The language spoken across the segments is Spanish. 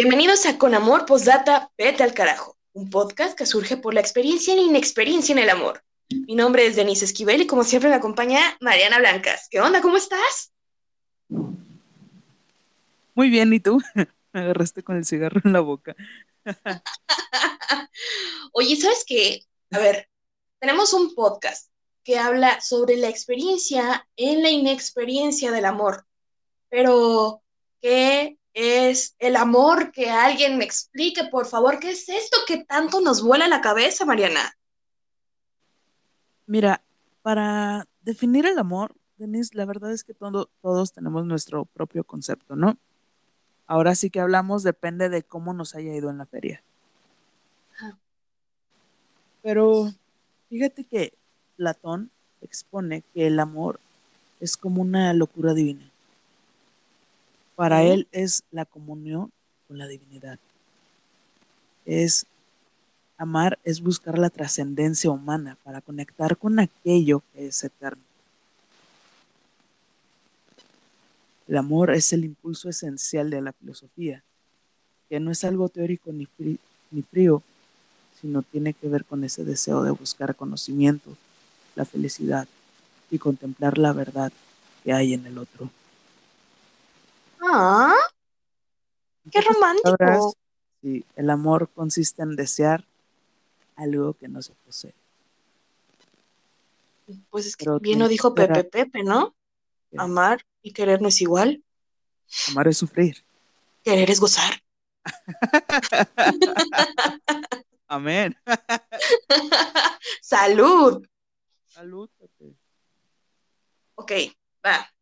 Bienvenidos a Con Amor Postdata Vete al Carajo, un podcast que surge por la experiencia e inexperiencia en el amor. Mi nombre es Denise Esquivel y como siempre me acompaña Mariana Blancas. ¿Qué onda? ¿Cómo estás? Muy bien, ¿y tú? Me agarraste con el cigarro en la boca. Oye, ¿sabes qué? A ver, tenemos un podcast que habla sobre la experiencia en la inexperiencia del amor. Pero, ¿qué es el amor? Que alguien me explique, por favor, ¿qué es esto que tanto nos vuela la cabeza, Mariana? Mira, para definir el amor, Denise, la verdad es que todos tenemos nuestro propio concepto, ¿no? Ahora sí que hablamos, depende de cómo nos haya ido en la feria. Pero fíjate que Platón expone que el amor es como una locura divina. Para él es la comunión con la divinidad. Es amar, es buscar la trascendencia humana para conectar con aquello que es eterno. El amor es el impulso esencial de la filosofía, que no es algo teórico ni, ni frío, sino tiene que ver con ese deseo de buscar conocimiento, la felicidad y contemplar la verdad que hay en el otro. ¡Ah! ¡Qué romántico! sí, el amor consiste en desear algo que no se posee. Pues es que bien lo dijo Pepe Pepe, ¿no? Amar y querer no es igual. Amar es sufrir. Querer es gozar. Amén. Salud. Salud, Pepe. Ok, va.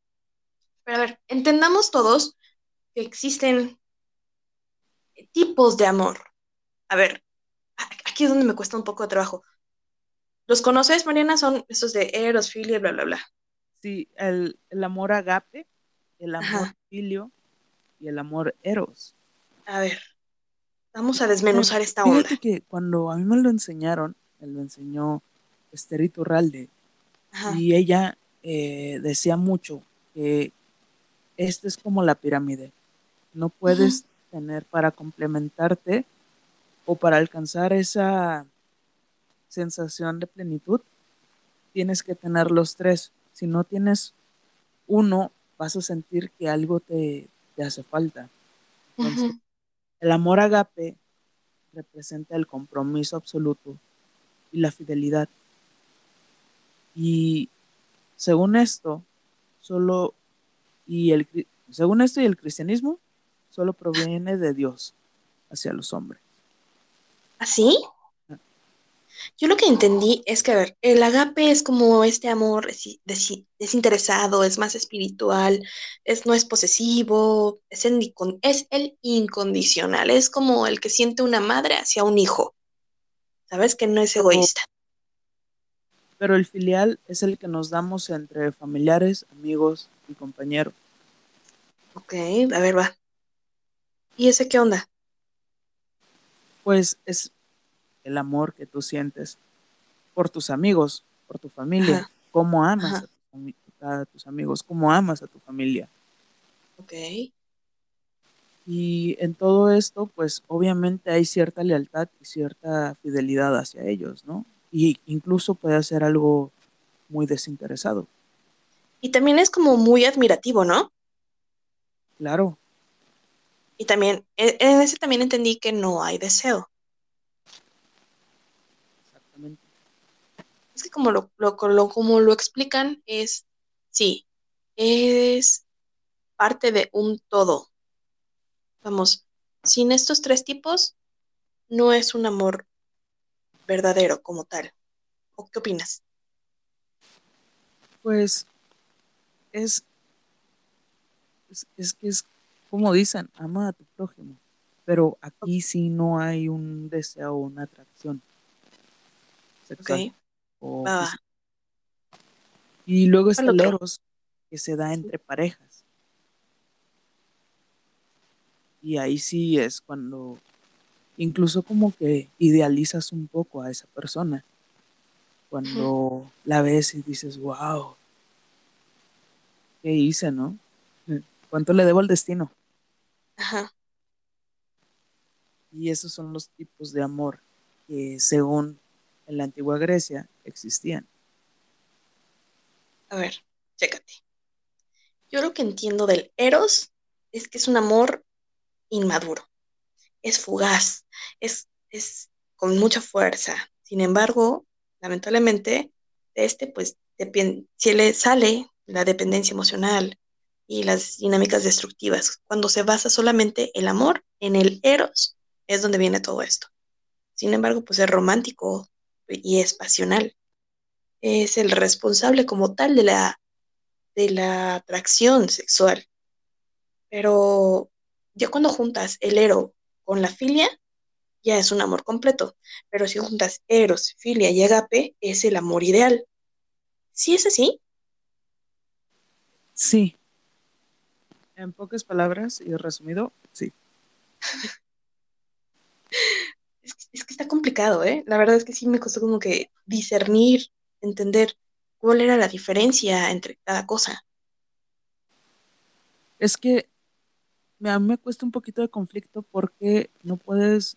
Pero a ver, entendamos todos que existen tipos de amor. A ver, aquí es donde me cuesta un poco de trabajo. ¿Los conoces, Mariana? Son esos de Eros, Filio, bla, bla, bla. Sí, el, amor agape, el amor filio y el amor eros. A ver, vamos a desmenuzar esta onda. Fíjate que cuando a mí me lo enseñaron, me lo enseñó Esterito Ralde, y ella eh, decía mucho que esta es como la pirámide. No puedes tener para complementarte o para alcanzar esa sensación de plenitud, tienes que tener los tres. Si no tienes uno, vas a sentir que algo te, hace falta. el amor agape representa el compromiso absoluto y la fidelidad. Y según esto, solo y el, según esto y el cristianismo, solo proviene de Dios hacia los hombres. ¿Así? ¿Ah, Yo lo que entendí es que, a ver, el agape es como este amor desinteresado, es más espiritual, es, no es posesivo, es, es el incondicional, es como el que siente una madre hacia un hijo. ¿Sabes? Que no es egoísta. Pero el filial es el que nos damos entre familiares, amigos y compañeros. Ok, a ver, va. ¿Y ese qué onda? Pues es el amor que tú sientes por tus amigos, por tu familia, cómo amas a, tus amigos, cómo amas a tu familia. Ok. Y en todo esto, pues obviamente hay cierta lealtad y cierta fidelidad hacia ellos, ¿no? y incluso puede ser algo muy desinteresado. Y también es como muy admirativo, ¿no? Claro. Y también, e, en ese también entendí que no hay deseo. Exactamente. Es que como lo, lo, como lo explican, es, sí, es parte de un todo. Vamos, sin estos tres tipos, no es un amor verdadero como tal. ¿O qué opinas? Pues es, es, que es como dicen, ama a tu prójimo, pero aquí sí no hay un deseo o una atracción sexual. y luego está el eros que se da entre parejas. Y ahí sí es cuando incluso como que idealizas un poco a esa persona. Cuando la ves y dices, wow, ¿qué hice, no? ¿Cuánto le debo al destino? Ajá. Y esos son los tipos de amor que según en la antigua Grecia existían. A ver, chécate. Yo lo que entiendo del Eros es que es un amor inmaduro, es fugaz, es, es con mucha fuerza. Sin embargo, lamentablemente, de este, pues, si le sale la dependencia emocional y las dinámicas destructivas. Cuando se basa solamente el amor en el eros, es donde viene todo esto. Sin embargo, pues es romántico y es pasional. Es el responsable como tal de la, de la atracción sexual. Pero ya cuando juntas el ero con la filia, ya es un amor completo. Pero si juntas eros, filia y agape, es el amor ideal. ¿Sí es así? Sí. En pocas palabras y resumido, sí. es, que está complicado, ¿eh? La verdad es que sí me costó como que discernir, entender cuál era la diferencia entre cada cosa. Es que a mí me cuesta un poquito de conflicto porque no puedes,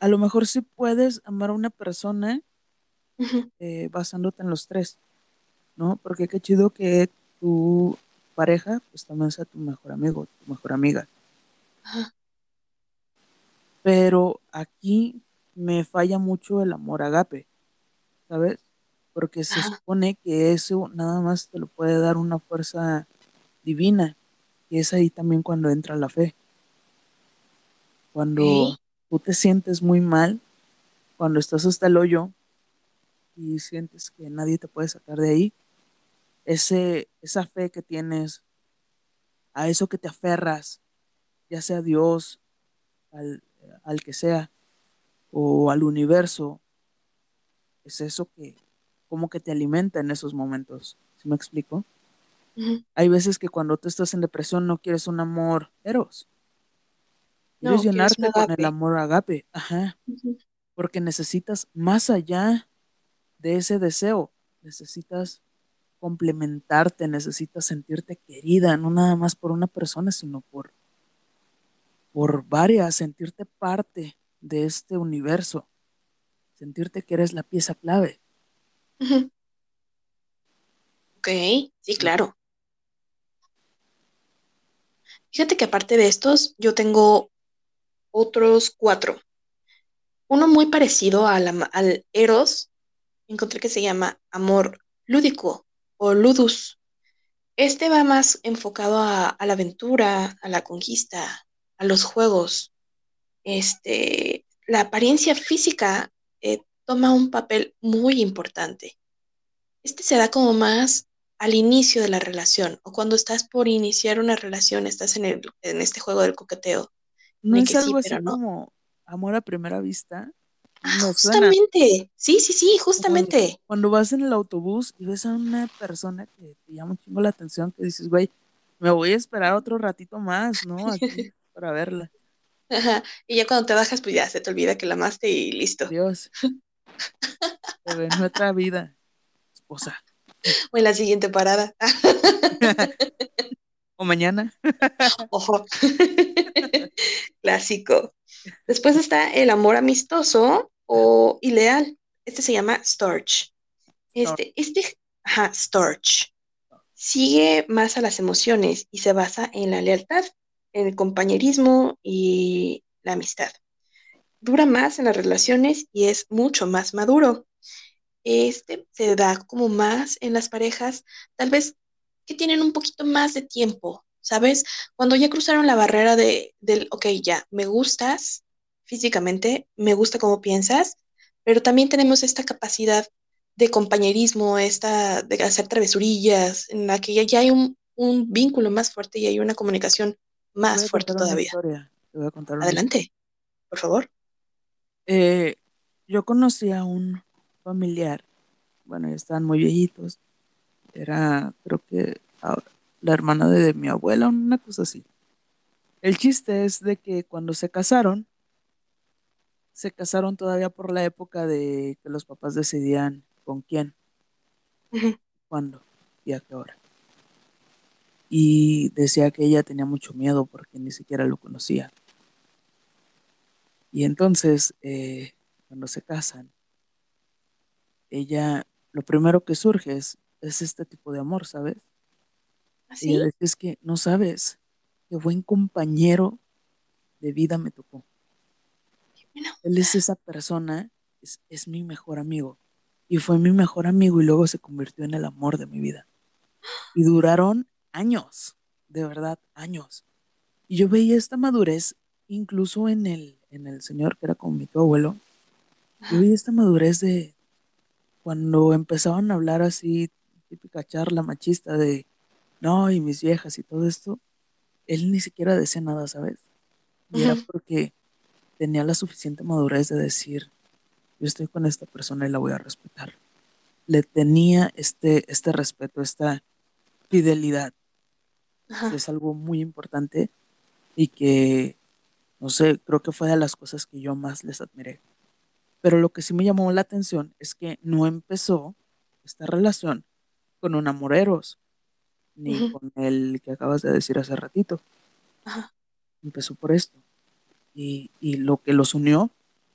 a lo mejor sí puedes amar a una persona eh, basándote en los tres, ¿no? Porque qué chido que tu pareja pues también sea tu mejor amigo, tu mejor amiga. Pero aquí me falla mucho el amor agape, ¿sabes? Porque se supone que eso nada más te lo puede dar una fuerza divina. Y es ahí también cuando entra la fe. Cuando tú te sientes muy mal, cuando estás hasta el hoyo y sientes que nadie te puede sacar de ahí, ese, esa fe que tienes, a eso que te aferras, ya sea Dios, al, al que sea, o al universo, es eso que como que te alimenta en esos momentos. ¿Sí me explico? Hay veces que cuando tú estás en depresión no quieres un amor eros. Quieres llenarte con el amor agape. Ajá. Porque necesitas más allá de ese deseo. Necesitas complementarte, necesitas sentirte querida, no nada más por una persona, sino por, por varias, sentirte parte de este universo, sentirte que eres la pieza clave. Ok, sí, claro. Fíjate que aparte de estos, yo tengo otros cuatro. Uno muy parecido al, al Eros, encontré que se llama amor lúdico o ludus. Este va más enfocado a, la aventura, a la conquista, a los juegos. Este, la apariencia física eh, toma un papel muy importante. Este se da como más al inicio de la relación o cuando estás por iniciar una relación, estás en, el, en este juego del coqueteo. ¿No es algo así como amor a primera vista? Justamente, sí, sí, sí, justamente. Cuando, vas en el autobús y ves a una persona que te llama un chingo la atención, que dices, güey, me voy a esperar otro ratito más, ¿no? Aquí para verla. Ajá. Y ya cuando te bajas, pues ya se te olvida que la amaste y listo. Dios. Pero en otra vida, esposa. O en la siguiente parada. o mañana. Ojo. Clásico. Después está el amor amistoso, o ideal. Este se llama Storch. Este, este, ajá, Storch. Sigue más a las emociones y se basa en la lealtad, en el compañerismo y la amistad. Dura más en las relaciones y es mucho más maduro. Este se da como más en las parejas, tal vez que tienen un poquito más de tiempo, ¿sabes? Cuando ya cruzaron la barrera de, del, ok, ya, me gustas, físicamente, me gusta cómo piensas, pero también tenemos esta capacidad de compañerismo, esta de hacer travesurillas, en la que ya, hay un, vínculo más fuerte y hay una comunicación más fuerte todavía. voy a contar Adelante, por favor. Eh, yo conocí a un familiar, bueno, ya estaban muy viejitos, era creo que la hermana de mi abuela, una cosa así. El chiste es de que cuando se casaron, se casaron todavía por la época de que los papás decidían con quién, cuándo y a qué hora. Y decía que ella tenía mucho miedo porque ni siquiera lo conocía. Y entonces, eh, cuando se casan, ella, lo primero que surge es, este tipo de amor, ¿sabes? ¿Ah, ella dice, es que no sabes qué buen compañero de vida me tocó. Él es esa persona, es, es mi mejor amigo. Y fue mi mejor amigo y luego se convirtió en el amor de mi vida. Y duraron años, de verdad, años. Y yo veía esta madurez incluso en el, en el señor que era como mi abuelo. Yo veía esta madurez de cuando empezaban a hablar así, típica charla machista de no, y mis viejas y todo esto, él ni siquiera decía nada, ¿sabes? Y era porque tenía la suficiente madurez de decir, yo estoy con esta persona y la voy a respetar. Le tenía este, este respeto, esta fidelidad. Es algo muy importante y que, no sé, creo que fue de las cosas que yo más les admiré. Pero lo que sí me llamó la atención es que no empezó esta relación con un amoreros, ni con el que acabas de decir hace ratito. Empezó por esto. Y, lo que los unió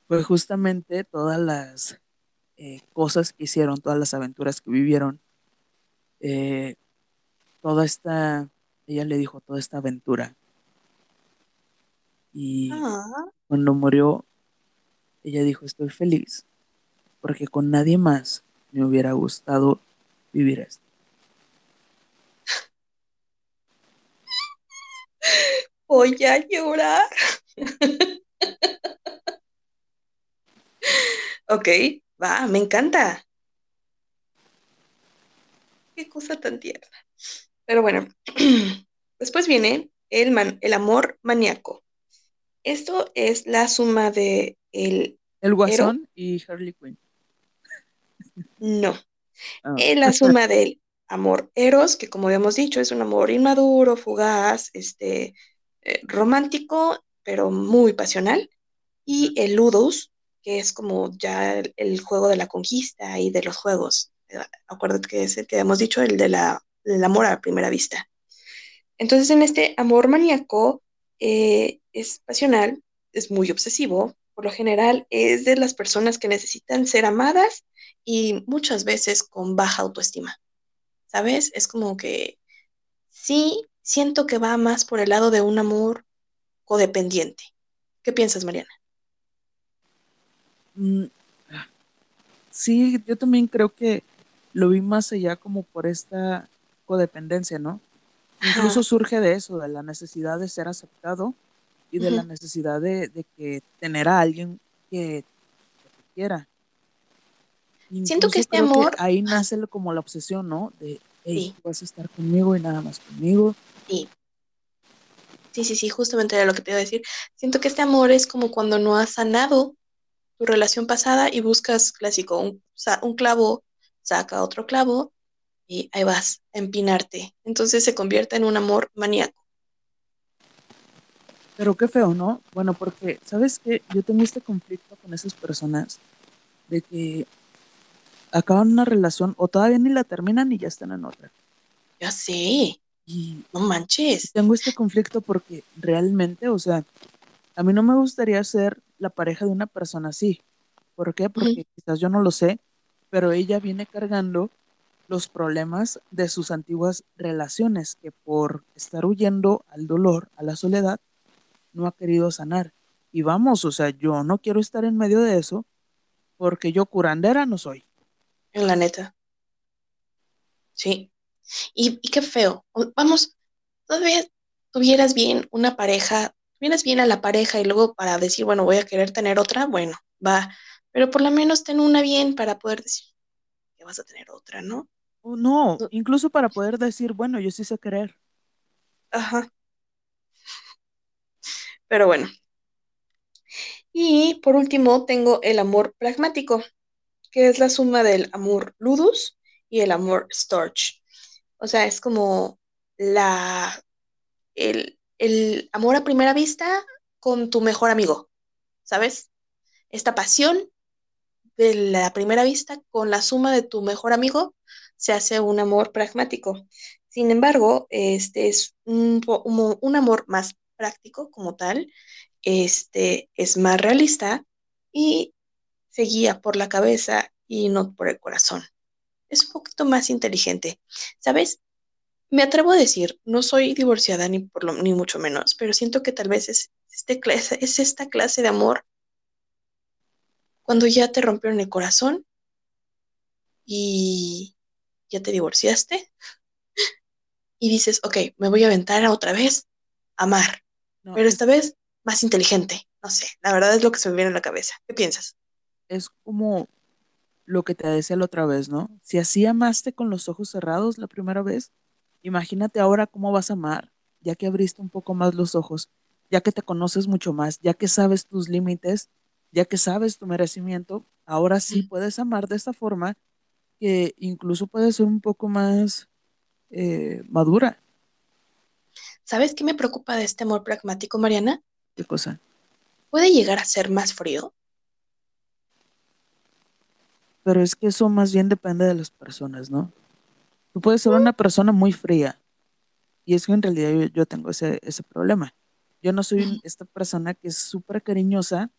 fue justamente todas las eh, cosas que hicieron, todas las aventuras que vivieron, eh, toda esta, ella le dijo, toda esta aventura. Y ah. cuando murió, ella dijo, estoy feliz, porque con nadie más me hubiera gustado vivir esto. Voy a llorar. ok, va, me encanta. Qué cosa tan tierna. Pero bueno, después viene el, man, el amor maníaco. Esto es la suma de el... El guasón y Harley Quinn. No. Ah. Es la suma del amor eros, que como habíamos dicho, es un amor inmaduro, fugaz, este, eh, romántico, pero muy pasional. Y el ludus, que es como ya el, juego de la conquista y de los juegos. Eh, acuérdate que es el que hemos dicho, el de la, del amor a primera vista. Entonces, en este amor maníaco, eh, es pasional, es muy obsesivo, por lo general es de las personas que necesitan ser amadas y muchas veces con baja autoestima. ¿Sabes? Es como que sí, siento que va más por el lado de un amor codependiente. ¿Qué piensas, Mariana? Mm, sí, yo también creo que lo vi más allá como por esta codependencia, ¿no? Incluso surge de eso, de la necesidad de ser aceptado y de la necesidad de, que tener a alguien que, te quiera. Siento que este amor... ahí nace como la obsesión, ¿no? De, hey, vas a estar conmigo y nada más conmigo. Sí. Sí, sí, sí, justamente era lo que te iba a decir. Siento que este amor es como cuando no has sanado tu relación pasada y buscas, clásico, un, un clavo saca otro clavo y ahí vas, a empinarte. Entonces se convierte en un amor maníaco. Pero qué feo, ¿no? Bueno, porque, ¿sabes qué? Yo tengo este conflicto con esas personas de que acaban una relación o todavía ni la terminan y ya están en otra. Ya sé. Y no manches. Tengo este conflicto porque realmente, o sea, a mí no me gustaría ser la pareja de una persona así. ¿Por qué? Porque quizás yo no lo sé, pero ella viene cargando los problemas de sus antiguas relaciones que por estar huyendo al dolor, a la soledad, no ha querido sanar. Y vamos, o sea, yo no quiero estar en medio de eso porque yo curandera no soy. En la neta. Sí. Y, qué feo. Vamos, todavía tuvieras bien una pareja, tuvieras bien a la pareja y luego para decir, bueno, voy a querer tener otra, bueno, va. Pero por lo menos ten una bien para poder decir que vas a tener otra, ¿no? no, incluso para poder decir, bueno, yo sí sé querer. Ajá. Pero bueno. Y por último tengo el amor pragmático, que es la suma del amor ludus y el amor storch. O sea, es como la el, el amor a primera vista con tu mejor amigo, ¿sabes? Esta pasión de la primera vista con la suma de tu mejor amigo se hace un amor pragmático. Sin embargo, este es un, un amor más práctico como tal, este es más realista y se guía por la cabeza y no por el corazón. Es un poquito más inteligente. ¿Sabes? Me atrevo a decir, no soy divorciada ni por lo, ni mucho menos, pero siento que tal vez es, este clase, es esta clase de amor cuando ya te rompieron el corazón y ya te divorciaste y dices, ok, me voy a aventar otra vez a amar, pero esta vez más inteligente. No sé, la verdad es lo que se me viene a la cabeza. ¿Qué piensas? Es como lo que te decía la otra vez, ¿no? Si así amaste con los ojos cerrados la primera vez, imagínate ahora cómo vas a amar, ya que abriste un poco más los ojos, ya que te conoces mucho más, ya que sabes tus límites, ya que sabes tu merecimiento, ahora sí puedes amar de esta forma que incluso puede ser un poco más eh, madura. ¿Sabes qué me preocupa de este amor pragmático, Mariana? ¿Qué cosa? ¿Puede llegar a ser más frío? Pero es que eso más bien depende de las personas, ¿no? Tú puedes ser una persona muy fría. Y es que en realidad yo, tengo ese, ese, problema. Yo no soy esta persona que es súper cariñosa,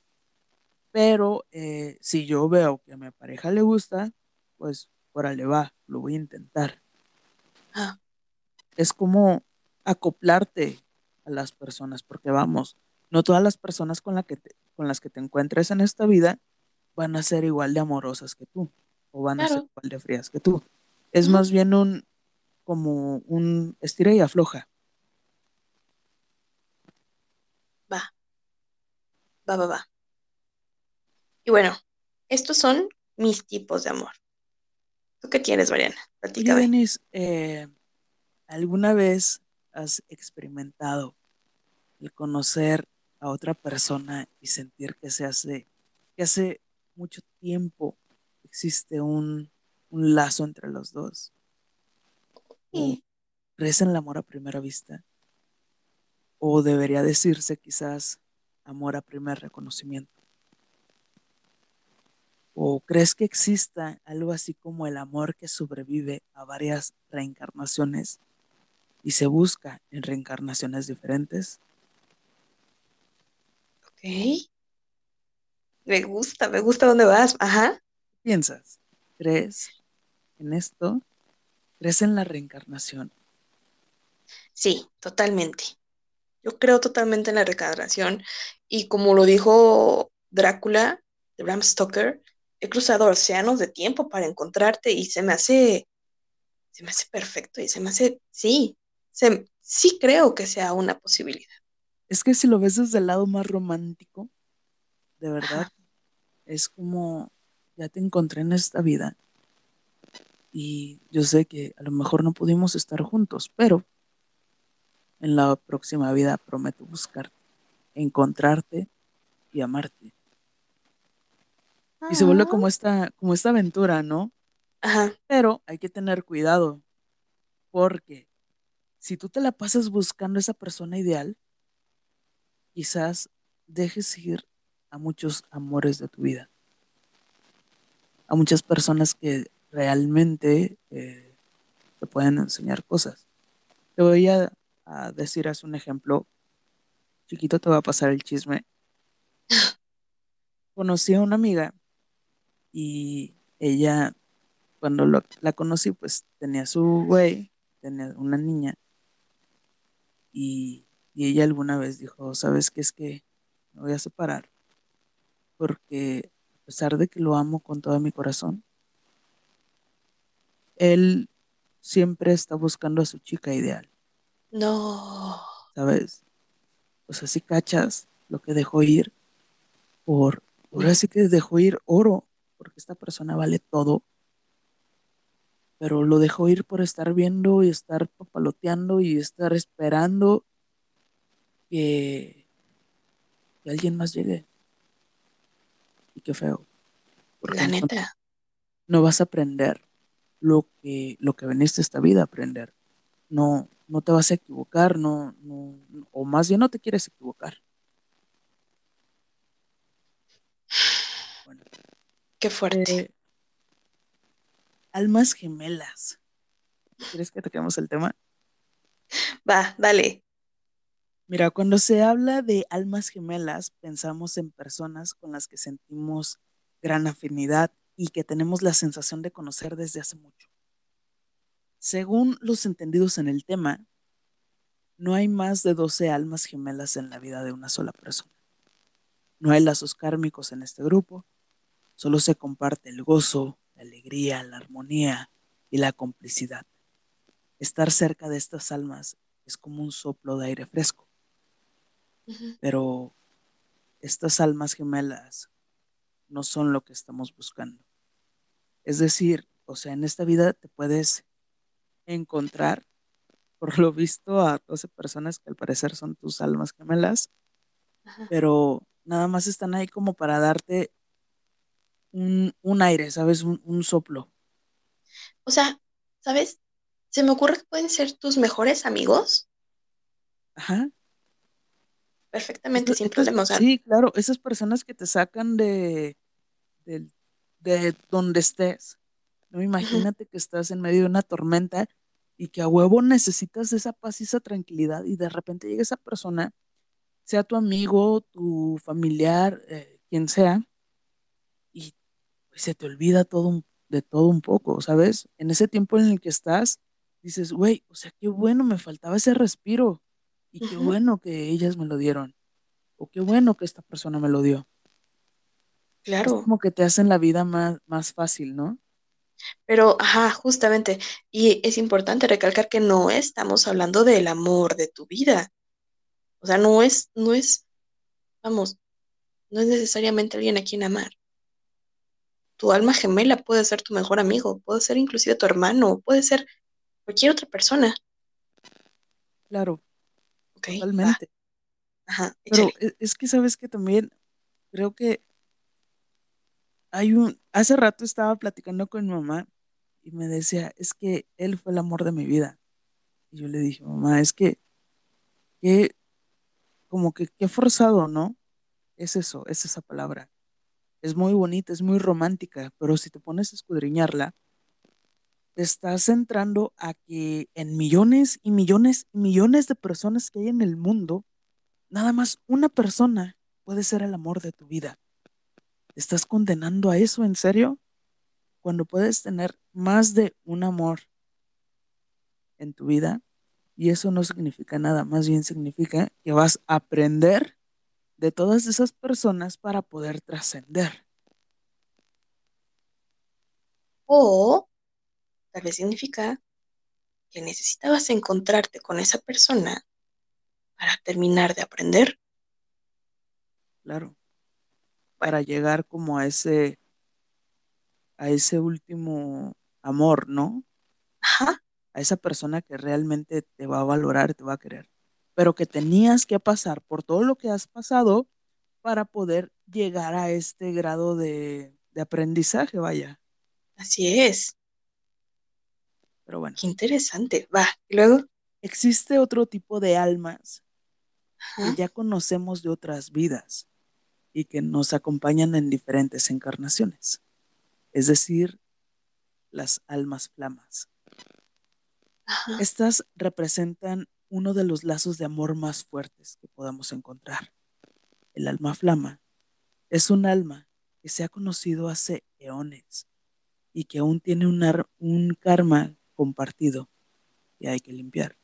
pero eh, si yo veo que a mi pareja le gusta, pues órale va, lo voy a intentar. Ah. Es como acoplarte a las personas, porque vamos, no todas las personas con, la que con las que te encuentres en esta vida van a ser igual de amorosas que tú, o van a ser igual de frías que tú. Es más bien un, como un estira y afloja. Va, va, va, va. Y bueno, estos son mis tipos de amor. ¿Tú qué tienes, Mariana? Denis, eh, ¿alguna vez has experimentado el conocer a otra persona y sentir que se hace, que hace mucho tiempo existe un, lazo entre los dos? Sí. ¿Crees en el amor a primera vista? ¿O debería decirse quizás amor a primer reconocimiento? ¿O crees que exista algo así como el amor que sobrevive a varias reencarnaciones y se busca en reencarnaciones diferentes? Ok. Me gusta, me gusta dónde vas. Ajá. ¿Piensas? ¿Crees en esto? ¿Crees en la reencarnación? Sí, totalmente. Yo creo totalmente en la reencarnación y como lo dijo Drácula de Bram Stoker, he cruzado océanos de tiempo para encontrarte y se me hace, se me hace perfecto y se me hace, sí, sí creo que sea una posibilidad. Es que si lo ves desde el lado más romántico, de verdad, es como, ya te encontré en esta vida y yo sé que a lo mejor no pudimos estar juntos, pero en la próxima vida prometo buscarte, encontrarte y amarte. Y se vuelve como esta, como esta aventura, ¿no? Ajá. Pero hay que tener cuidado, porque si tú te la pasas buscando esa persona ideal, quizás dejes ir a muchos amores de tu vida, a muchas personas que realmente eh, te pueden enseñar cosas. Te voy a, a decir, haz un ejemplo, chiquito te va a pasar el chisme. Conocí a una amiga y ella, cuando la conocí, pues tenía su güey, tenía una niña. Y, ella alguna vez dijo, ¿sabes qué es que me voy a separar? Porque a pesar de que lo amo con todo mi corazón, él siempre está buscando a su chica ideal. No. ¿Sabes? O sea, si cachas lo que dejó ir por, ahora sí que dejó ir oro porque esta persona vale todo, pero lo dejó ir por estar viendo y estar papaloteando y estar esperando que, alguien más llegue. Qué feo. Porque La neta. No, vas a aprender lo que, lo que veniste esta vida a aprender. No, no te vas a equivocar, no, no, o más bien no te quieres equivocar. Qué fuerte. Eh, almas gemelas. ¿Quieres que toquemos el tema? Va, dale. Mira, cuando se habla de almas gemelas, pensamos en personas con las que sentimos gran afinidad y que tenemos la sensación de conocer desde hace mucho. Según los entendidos en el tema, no hay más de 12 almas gemelas en la vida de una sola persona. No hay lazos kármicos en este grupo, solo se comparte el gozo, la alegría, la armonía y la complicidad. Estar cerca de estas almas es como un soplo de aire fresco pero estas almas gemelas no son lo que estamos buscando. Es decir, o sea, en esta vida te puedes encontrar, por lo visto, a 12 personas que al parecer son tus almas gemelas, pero nada más están ahí como para darte un, aire, ¿sabes? Un, un, soplo. O sea, ¿sabes? Se me ocurre que pueden ser tus mejores amigos. Ajá perfectamente, sin problema. sí, claro, esas personas que te sacan de, de, donde estés. ¿no? Imagínate que estás en medio de una tormenta y que a huevo necesitas esa paz y esa tranquilidad y de repente llega esa persona, sea tu amigo, tu familiar, eh, quien sea, y pues, se te olvida todo de todo un poco, ¿sabes? En ese tiempo en el que estás, dices, güey, o sea, qué bueno, me faltaba ese respiro. Y qué bueno que ellas me lo dieron. O qué bueno que esta persona me lo dio. Claro. como que te hacen la vida más, más fácil, ¿no? Pero, ajá, justamente. Y es importante recalcar que no estamos hablando del amor de tu vida. O sea, no es, no es, vamos, no es necesariamente alguien a quien amar. Tu alma gemela puede ser tu mejor amigo, puede ser inclusive tu hermano, puede ser cualquier otra persona. Claro. Totalmente. Pero e, es que sabes que también creo que hay un, hace rato estaba platicando con mi mamá y me decía, es que él fue el amor de mi vida. Y yo le dije, mamá, es que, que como que qué forzado, ¿no? Es eso, es esa palabra. Es muy bonita, es muy romántica, pero si te pones a escudriñarla, te estás centrando a que en millones y millones y millones de personas que hay en el mundo, nada más una persona puede ser el amor de tu vida. ¿Te estás condenando a eso en serio? Cuando puedes tener más de un amor en tu vida, y eso no significa nada, más bien significa que vas a aprender de todas esas personas para poder trascender. O tal vez significa que necesitabas encontrarte con esa persona para terminar de aprender. Claro. Para llegar como a ese a ese último amor, ¿no? Ajá. A esa persona que realmente te va a valorar, te va a querer. Pero que tenías que pasar por todo lo que has pasado para poder llegar a este grado de, de aprendizaje, vaya. Así es. Pero bueno. Qué interesante. Va, y luego. Existe otro tipo de almas que ya conocemos de otras vidas y que nos acompañan en diferentes encarnaciones. Es decir, las almas flamas. Estas representan uno de los lazos de amor más fuertes que podamos encontrar. El alma flama es un alma que se ha conocido hace eones y que aún tiene un karma compartido y hay que limpiar.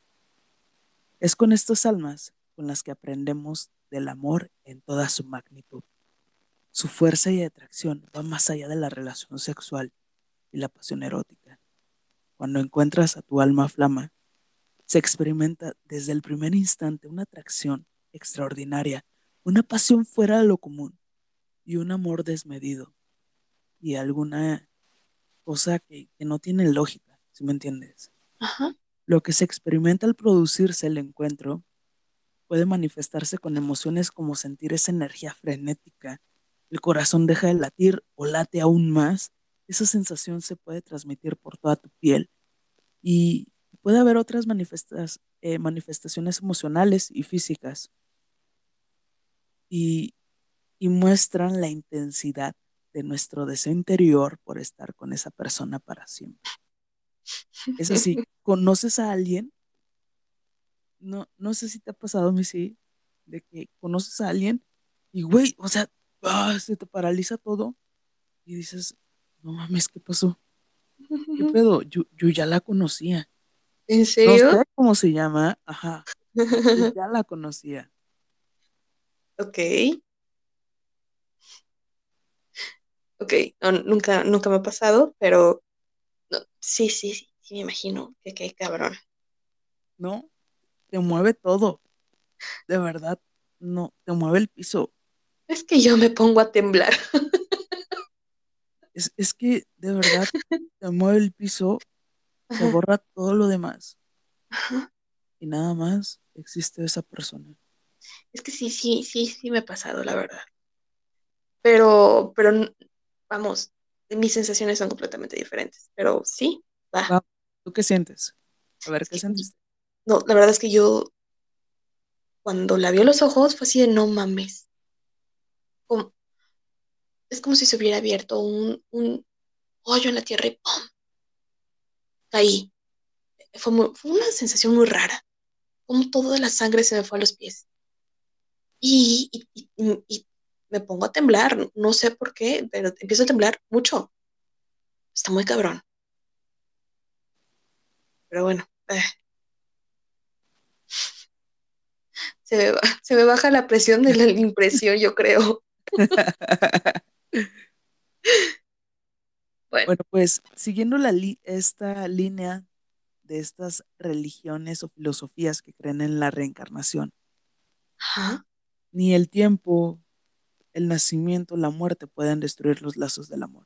Es con estas almas con las que aprendemos del amor en toda su magnitud. Su fuerza y atracción va más allá de la relación sexual y la pasión erótica. Cuando encuentras a tu alma flama, se experimenta desde el primer instante una atracción extraordinaria, una pasión fuera de lo común y un amor desmedido y alguna cosa que, que no tiene lógica si me entiendes? Lo que se experimenta al producirse el encuentro puede manifestarse con emociones como sentir esa energía frenética, el corazón deja de latir o late aún más, esa sensación se puede transmitir por toda tu piel y puede haber otras eh, manifestaciones emocionales y físicas y, y muestran la intensidad de nuestro deseo interior por estar con esa persona para siempre. Es así, conoces a alguien, no, no sé si te ha pasado, Missy, de que conoces a alguien y, güey, o sea, ah, se te paraliza todo y dices, no mames, ¿qué pasó? ¿Qué pedo? Yo, yo ya la conocía. ¿En serio? No sé cómo se llama, ajá. Yo ya la conocía. Ok. Ok, nunca, nunca me ha pasado, pero sí, sí, sí, sí, me imagino que qué cabrón. No, te mueve todo. De verdad, no, te mueve el piso. Es que yo me pongo a temblar. Es, es que de verdad te mueve el piso, se borra todo lo demás. Y nada más existe esa persona. Es que sí, sí, sí, sí me ha pasado, la verdad. Pero, pero, vamos, mis sensaciones son completamente diferentes. Pero sí, va. ¿Tú qué sientes? A ver, ¿qué sientes? No, la verdad es que yo, cuando la vi a los ojos, fue así de no mames. es como si se hubiera abierto un, un hoyo en la tierra y ¡pum! Caí. Fue, fue una sensación muy rara. Como toda la sangre se me fue a los pies. Y, me pongo a temblar, no sé por qué, pero empiezo a temblar mucho. Está muy cabrón. Pero bueno. Eh. Se, me, se me baja la presión de la impresión, yo creo. bueno. pues siguiendo la esta línea de estas religiones o filosofías que creen en la reencarnación. Ni el tiempo, el nacimiento, la muerte pueden destruir los lazos del amor.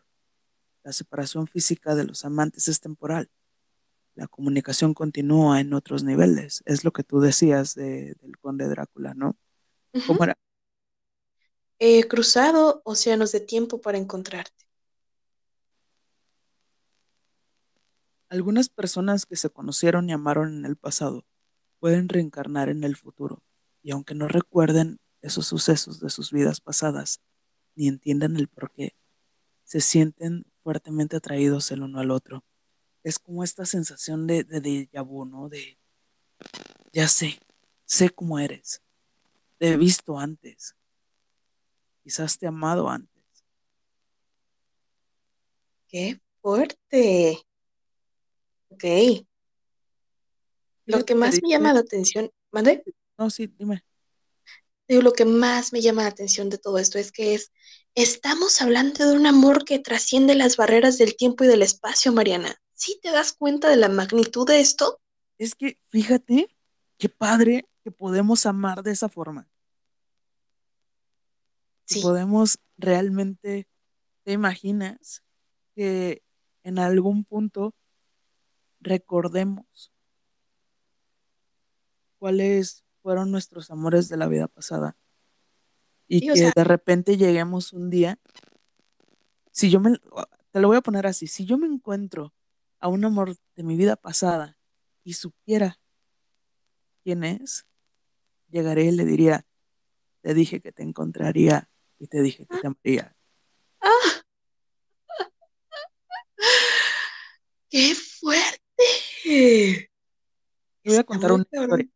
La separación física de los amantes es temporal. La comunicación continúa en otros niveles. Es lo que tú decías del conde Drácula, ¿no? ¿Cómo era? He cruzado océanos de tiempo para encontrarte. Algunas personas que se conocieron y amaron en el pasado pueden reencarnar en el futuro, y aunque no recuerden esos sucesos de sus vidas pasadas, ni entienden el por qué, se sienten fuertemente atraídos el uno al otro. Es como esta sensación de, de ¿no? De, ya sé, sé cómo eres, te he visto antes, quizás te he amado antes. ¡Qué fuerte! Ok. Lo que más me llama la atención, ¿mande? No, sí, dime lo que más me llama la atención de todo esto es que es, estamos hablando de un amor que trasciende las barreras del tiempo y del espacio, Mariana. ¿Sí te das cuenta de la magnitud de esto? Es que, fíjate, qué padre que podemos amar de esa forma. Sí. Podemos realmente, ¿te imaginas que en algún punto recordemos cuál es fueron nuestros amores de la vida pasada. Y que de repente lleguemos un día, si yo me, te lo voy a poner así, si yo me encuentro a un amor de mi vida pasada y supiera quién es, llegaré y le diría, te dije que te encontraría y te dije que te amaría. ¡Ah! ¡Qué fuerte! Te voy a contar una historia.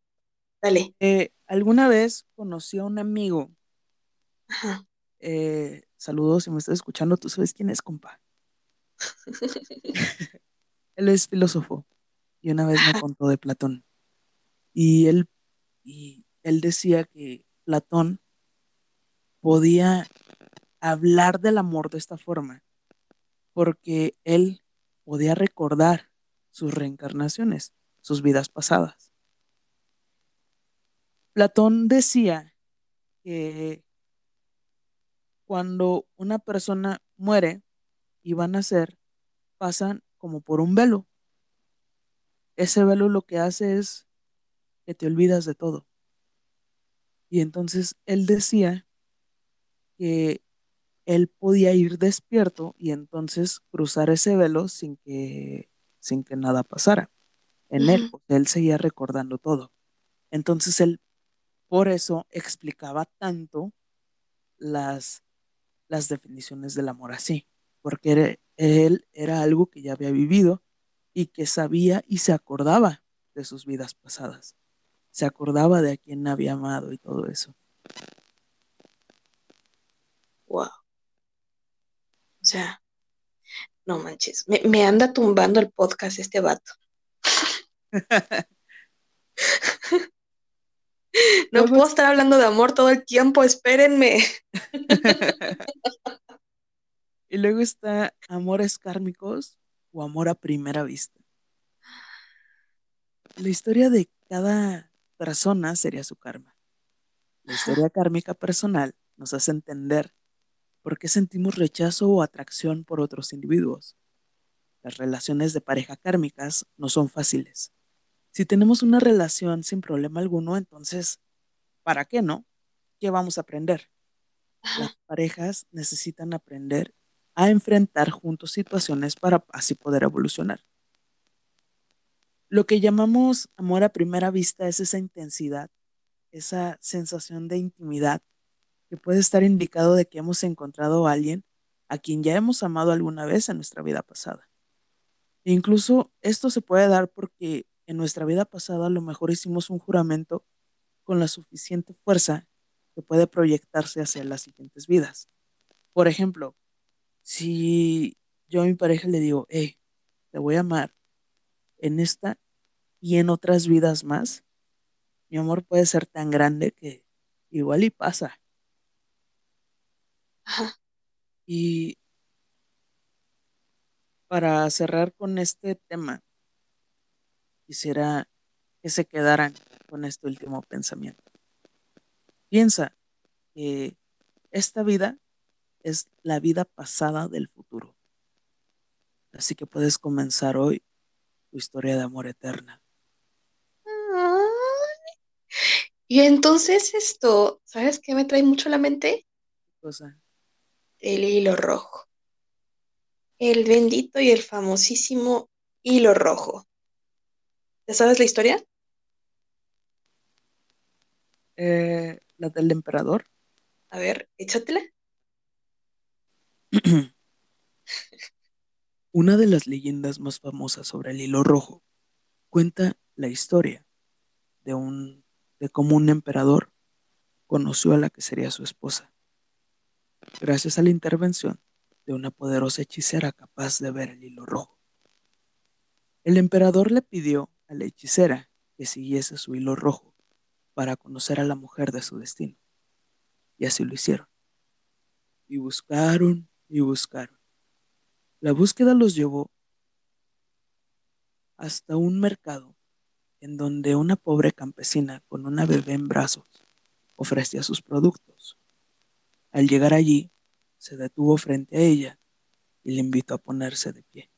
Dale. Eh, alguna vez conocí a un amigo. Ajá. Eh, saludos, si me estás escuchando, tú sabes quién es, compa. él es filósofo y una vez me contó de Platón. Y él, y él decía que Platón podía hablar del amor de esta forma, porque él podía recordar sus reencarnaciones, sus vidas pasadas. Platón decía que cuando una persona muere y va a nacer, pasan como por un velo. Ese velo lo que hace es que te olvidas de todo. Y entonces él decía que él podía ir despierto y entonces cruzar ese velo sin que, sin que nada pasara en él. Él seguía recordando todo. Entonces él por eso explicaba tanto las, las definiciones del amor así, porque él era algo que ya había vivido y que sabía y se acordaba de sus vidas pasadas. se acordaba de a quién había amado y todo eso. Wow. O sea, no manches, me, anda tumbando el podcast este vato. no puedo estar hablando de amor todo el tiempo, espérenme. y luego está amores kármicos o amor a primera vista. La historia de cada persona sería su karma. La historia kármica personal nos hace entender por qué sentimos rechazo o atracción por otros individuos. Las relaciones de pareja kármicas no son fáciles. Si tenemos una relación sin problema alguno, entonces, ¿para qué no? ¿Qué vamos a aprender? Las parejas necesitan aprender a enfrentar juntos situaciones para así poder evolucionar. Lo que llamamos amor a primera vista es esa intensidad, esa sensación de intimidad que puede estar indicado de que hemos encontrado a alguien a quien ya hemos amado alguna vez en nuestra vida pasada. E incluso esto se puede dar porque en nuestra vida pasada a lo mejor hicimos un juramento con la suficiente fuerza que puede proyectarse hacia las siguientes vidas. Por ejemplo, si yo a mi pareja le digo, hey, te voy a amar en esta y en otras vidas más, mi amor puede ser tan grande que igual y pasa. Y para cerrar con este tema, quisiera que se quedaran con este último pensamiento. Piensa que esta vida es la vida pasada del futuro. Así que puedes comenzar hoy tu historia de amor eterna. Y entonces esto, ¿sabes qué me trae mucho a la mente? Cosa. El hilo rojo. El bendito y el famosísimo hilo rojo. ¿Ya sabes la historia? Eh, la del emperador. A ver, échatela. Una de las leyendas más famosas sobre el hilo rojo cuenta la historia de un de cómo un emperador conoció a la que sería su esposa, gracias a la intervención de una poderosa hechicera capaz de ver el hilo rojo. El emperador le pidió a la hechicera que siguiese su hilo rojo para conocer a la mujer de su destino, y así lo hicieron. Y buscaron y buscaron. La búsqueda los llevó hasta un mercado en donde una pobre campesina con una bebé en brazos ofrecía sus productos. Al llegar allí, se detuvo frente a ella y le invitó a ponerse de pie.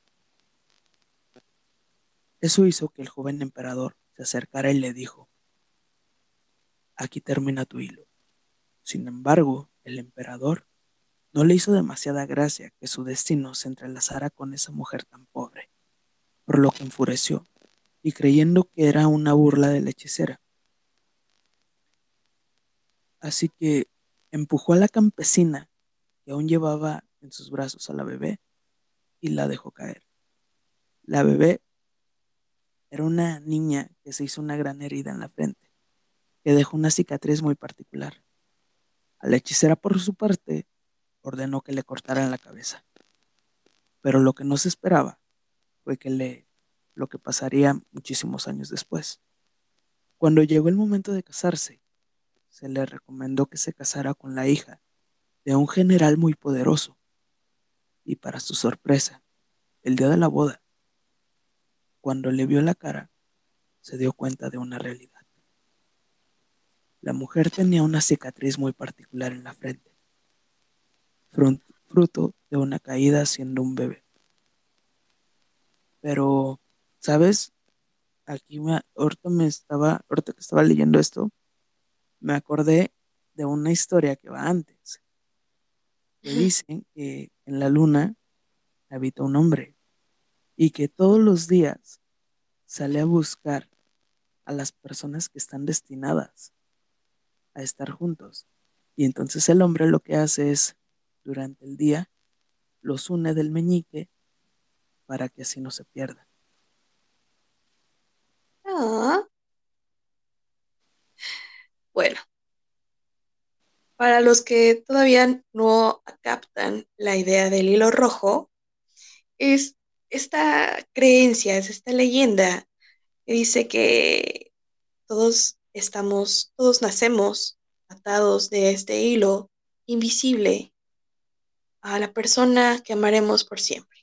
Eso hizo que el joven emperador se acercara y le dijo, aquí termina tu hilo. Sin embargo, el emperador no le hizo demasiada gracia que su destino se entrelazara con esa mujer tan pobre, por lo que enfureció y creyendo que era una burla de la hechicera. Así que empujó a la campesina, que aún llevaba en sus brazos a la bebé, y la dejó caer. La bebé era una niña que se hizo una gran herida en la frente, que dejó una cicatriz muy particular. A la hechicera, por su parte, ordenó que le cortaran la cabeza. Pero lo que no se esperaba fue que le lo que pasaría muchísimos años después. Cuando llegó el momento de casarse, se le recomendó que se casara con la hija de un general muy poderoso. Y para su sorpresa, el día de la boda, cuando le vio la cara, se dio cuenta de una realidad. La mujer tenía una cicatriz muy particular en la frente, fruto de una caída siendo un bebé. Pero ¿Sabes? Aquí me, ahorita me estaba, ahorita que estaba leyendo esto, me acordé de una historia que va antes. Que dicen que en la luna habita un hombre y que todos los días sale a buscar a las personas que están destinadas a estar juntos. Y entonces el hombre lo que hace es, durante el día, los une del meñique para que así no se pierdan. Bueno, para los que todavía no captan la idea del hilo rojo, es esta creencia, es esta leyenda que dice que todos estamos, todos nacemos atados de este hilo invisible a la persona que amaremos por siempre.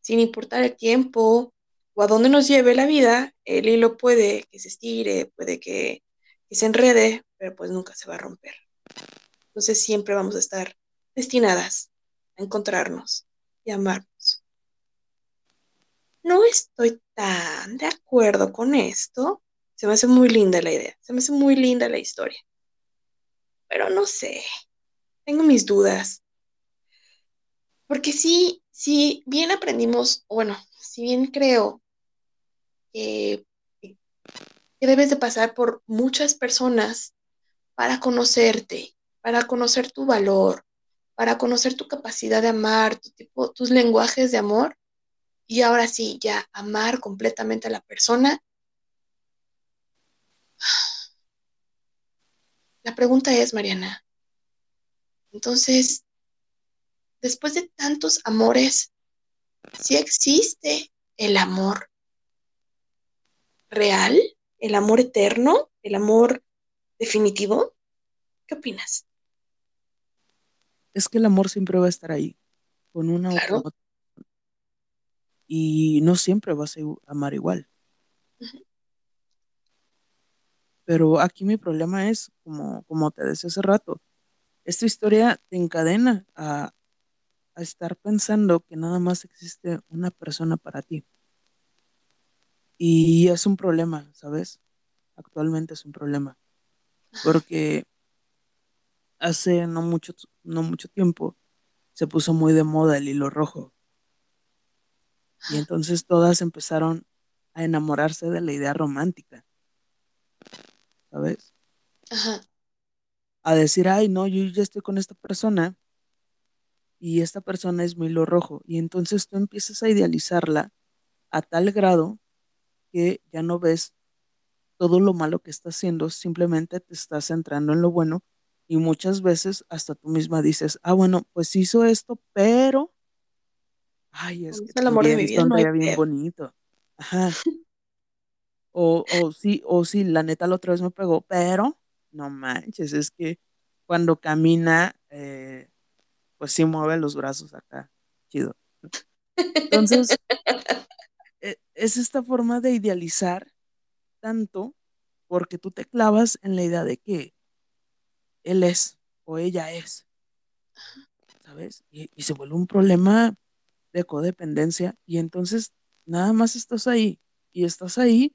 Sin importar el tiempo o a dónde nos lleve la vida, el hilo puede que se estire, puede que, que se enrede, pero pues nunca se va a romper. Entonces siempre vamos a estar destinadas a encontrarnos y amarnos. No estoy tan de acuerdo con esto. Se me hace muy linda la idea, se me hace muy linda la historia. Pero no sé, tengo mis dudas. Porque sí, si bien aprendimos, bueno, si bien creo que, que debes de pasar por muchas personas para conocerte, para conocer tu valor, para conocer tu capacidad de amar, tu tipo, tus lenguajes de amor. Y ahora sí, ya amar completamente a la persona. La pregunta es, Mariana, entonces, después de tantos amores, ¿sí existe el amor real, el amor eterno, el amor definitivo? ¿Qué opinas? Es que el amor siempre va a estar ahí, con una claro. otra. Y no siempre vas a amar igual. Pero aquí mi problema es, como, como te decía hace rato, esta historia te encadena a, a estar pensando que nada más existe una persona para ti. Y es un problema, ¿sabes? Actualmente es un problema. Porque hace no mucho, no mucho tiempo se puso muy de moda el hilo rojo. Y entonces todas empezaron a enamorarse de la idea romántica. ¿Sabes? Ajá. A decir, ay, no, yo ya estoy con esta persona y esta persona es mi hilo rojo. Y entonces tú empiezas a idealizarla a tal grado que ya no ves todo lo malo que está haciendo, simplemente te estás centrando en lo bueno y muchas veces hasta tú misma dices, ah, bueno, pues hizo esto, pero, ay, es que el amor de mi vida no bien bonito. Ajá. o, o sí, o sí, la neta la otra vez me pegó, pero, no manches, es que cuando camina, eh, pues sí mueve los brazos acá, chido. Entonces, e, es esta forma de idealizar tanto porque tú te clavas en la idea de que él es o ella es, ¿sabes? Y, y, se vuelve un problema de codependencia y entonces nada más estás ahí y estás ahí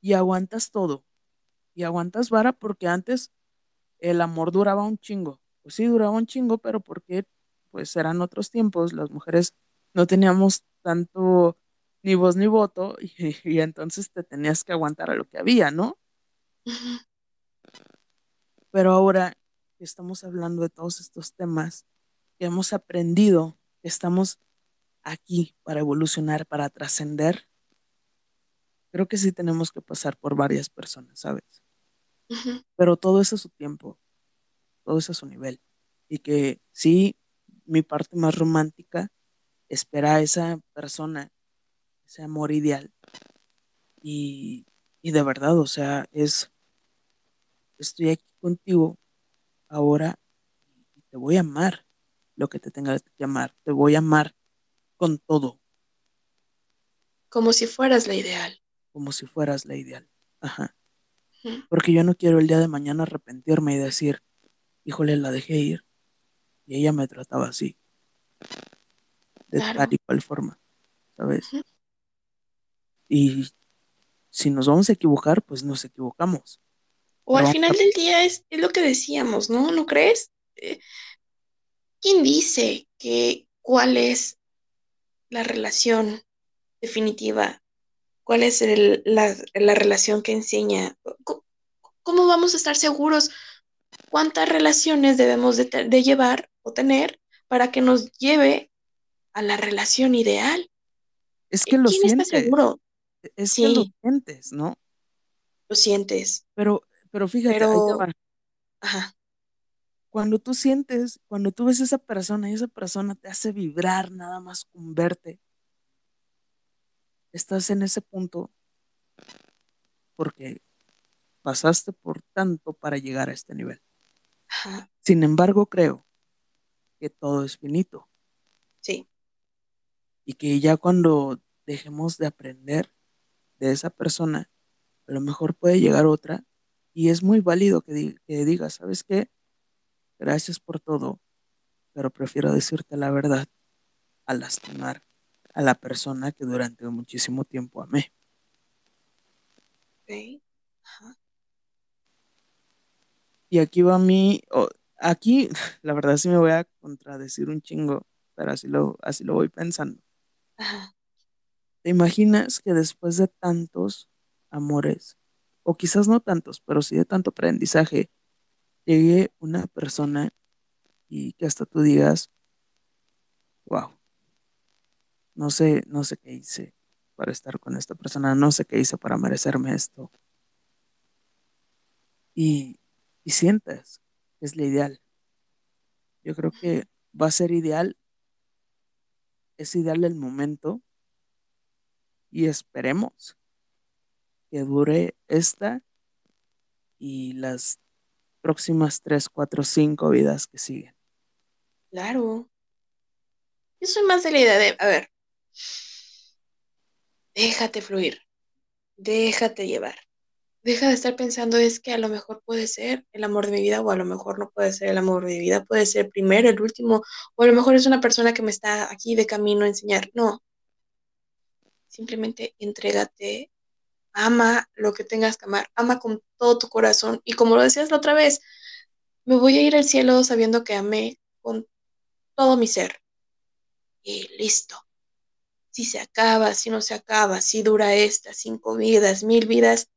y aguantas todo. Y aguantas vara porque antes el amor duraba un chingo, pues sí duraba un chingo, pero porque pues eran otros tiempos, las mujeres no teníamos tanto ni voz ni voto y, y entonces te tenías que aguantar a lo que había, ¿no? Pero ahora que estamos hablando de todos estos temas, que hemos aprendido, que estamos aquí para evolucionar, para trascender, creo que sí tenemos que pasar por varias personas, ¿sabes? Uh -huh. Pero todo es a su tiempo, todo es a su nivel. Y que sí, mi parte más romántica espera a esa persona, ese amor ideal. Y, y de verdad, o sea, es, estoy aquí contigo ahora y te voy a amar lo que te tenga que amar, te voy a amar con todo. Como si fueras la ideal. Como si fueras la ideal. Ajá. Porque yo no quiero el día de mañana arrepentirme y decir, híjole, la dejé ir. Y ella me trataba así. De Claro. tal y cual forma. ¿Sabes? Y si nos vamos a equivocar, pues nos equivocamos. O al final del día es, es lo que decíamos, ¿no? ¿No crees? Eh, ¿Quién dice que cuál es la relación definitiva? ¿Cuál es el- la, la relación que enseña? ¿Cómo, cómo vamos a estar seguros cuántas relaciones debemos de, llevar o tener para que nos lleve a la relación ideal? es que lo ¿Quién está sientes, seguro? es que lo sientes, ¿no? lo sientes, Pero, pero fíjate, ahí te va. Ajá. Cuando tú sientes, cuando tú ves a esa persona y esa persona te hace vibrar nada más con verte, estás en ese punto porque pasaste por tanto para llegar a este nivel. Sin embargo, creo que todo es finito. Sí. Y que ya cuando dejemos de aprender de esa persona, a lo mejor puede llegar otra y es muy válido que, que digas, ¿sabes qué? Gracias por todo, pero prefiero decirte la verdad a lastimar a la persona que durante muchísimo tiempo amé. Y aquí va mi, aquí la verdad sí me voy a contradecir un chingo, pero así lo, así lo voy pensando. ¿Te imaginas que después de tantos amores, o quizás no tantos, pero sí de tanto aprendizaje, llegue una persona y que hasta tú digas, wow, no sé, no sé qué hice para estar con esta persona, no sé qué hice para merecerme esto. Y, y sientes que es lo ideal. Yo creo que va a ser ideal, es ideal el momento y esperemos que dure esta y las próximas tres, cuatro, cinco vidas que siguen. Claro. Yo soy más de la idea de, a ver, déjate fluir, déjate llevar. Deja de estar pensando es que a lo mejor puede ser el amor de mi vida o a lo mejor no puede ser el amor de mi vida, puede ser primero, el último, o a lo mejor es una persona que me está aquí de camino a enseñar. No. Simplemente entrégate, ama lo que tengas que amar, ama con todo tu corazón y como lo decías la otra vez, me voy a ir al cielo sabiendo que amé con todo mi ser. Y listo. Si se acaba, si no se acaba, si dura esta, cinco vidas, mil vidas,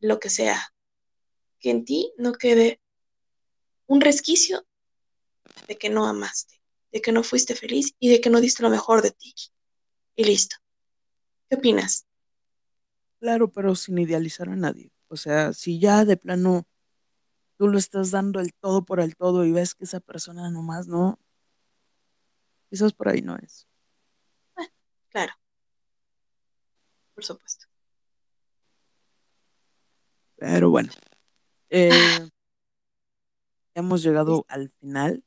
lo que sea. Que en ti no quede un resquicio de que no amaste, de que no fuiste feliz y de que no diste lo mejor de ti. Y listo. ¿Qué opinas? Claro, pero sin idealizar a nadie. O sea, si ya de plano tú lo estás dando el todo por el todo y ves que esa persona nomás no, quizás por ahí no es. Ah, claro. Por supuesto. Pero bueno, eh, hemos llegado al final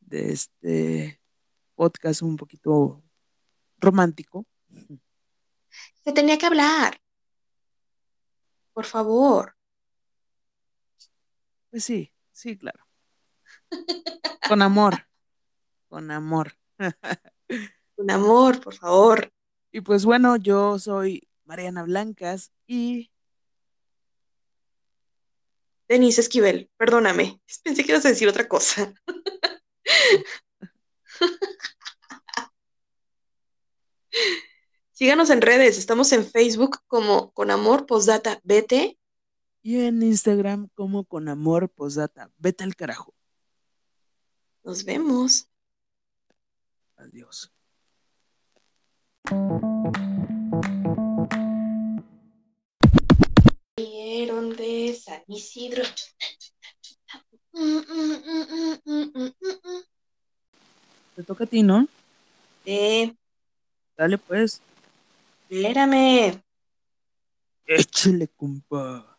de este podcast un poquito romántico. Se tenía que hablar. Por favor. Pues sí, sí, claro. Con amor. Con amor. Con amor, por favor. Y pues bueno, yo soy Mariana Blancas y... Denise Esquivel, perdóname. Pensé que ibas a decir otra cosa. Síganos en redes, estamos en Facebook como Con Amor Postdata Vete. Y en Instagram como Con Amor Postdata. Vete al carajo. Nos vemos. Adiós. Vieron de San Isidro. Te toca a ti, ¿no? Sí. Dale pues. Espérame. Échale, compa.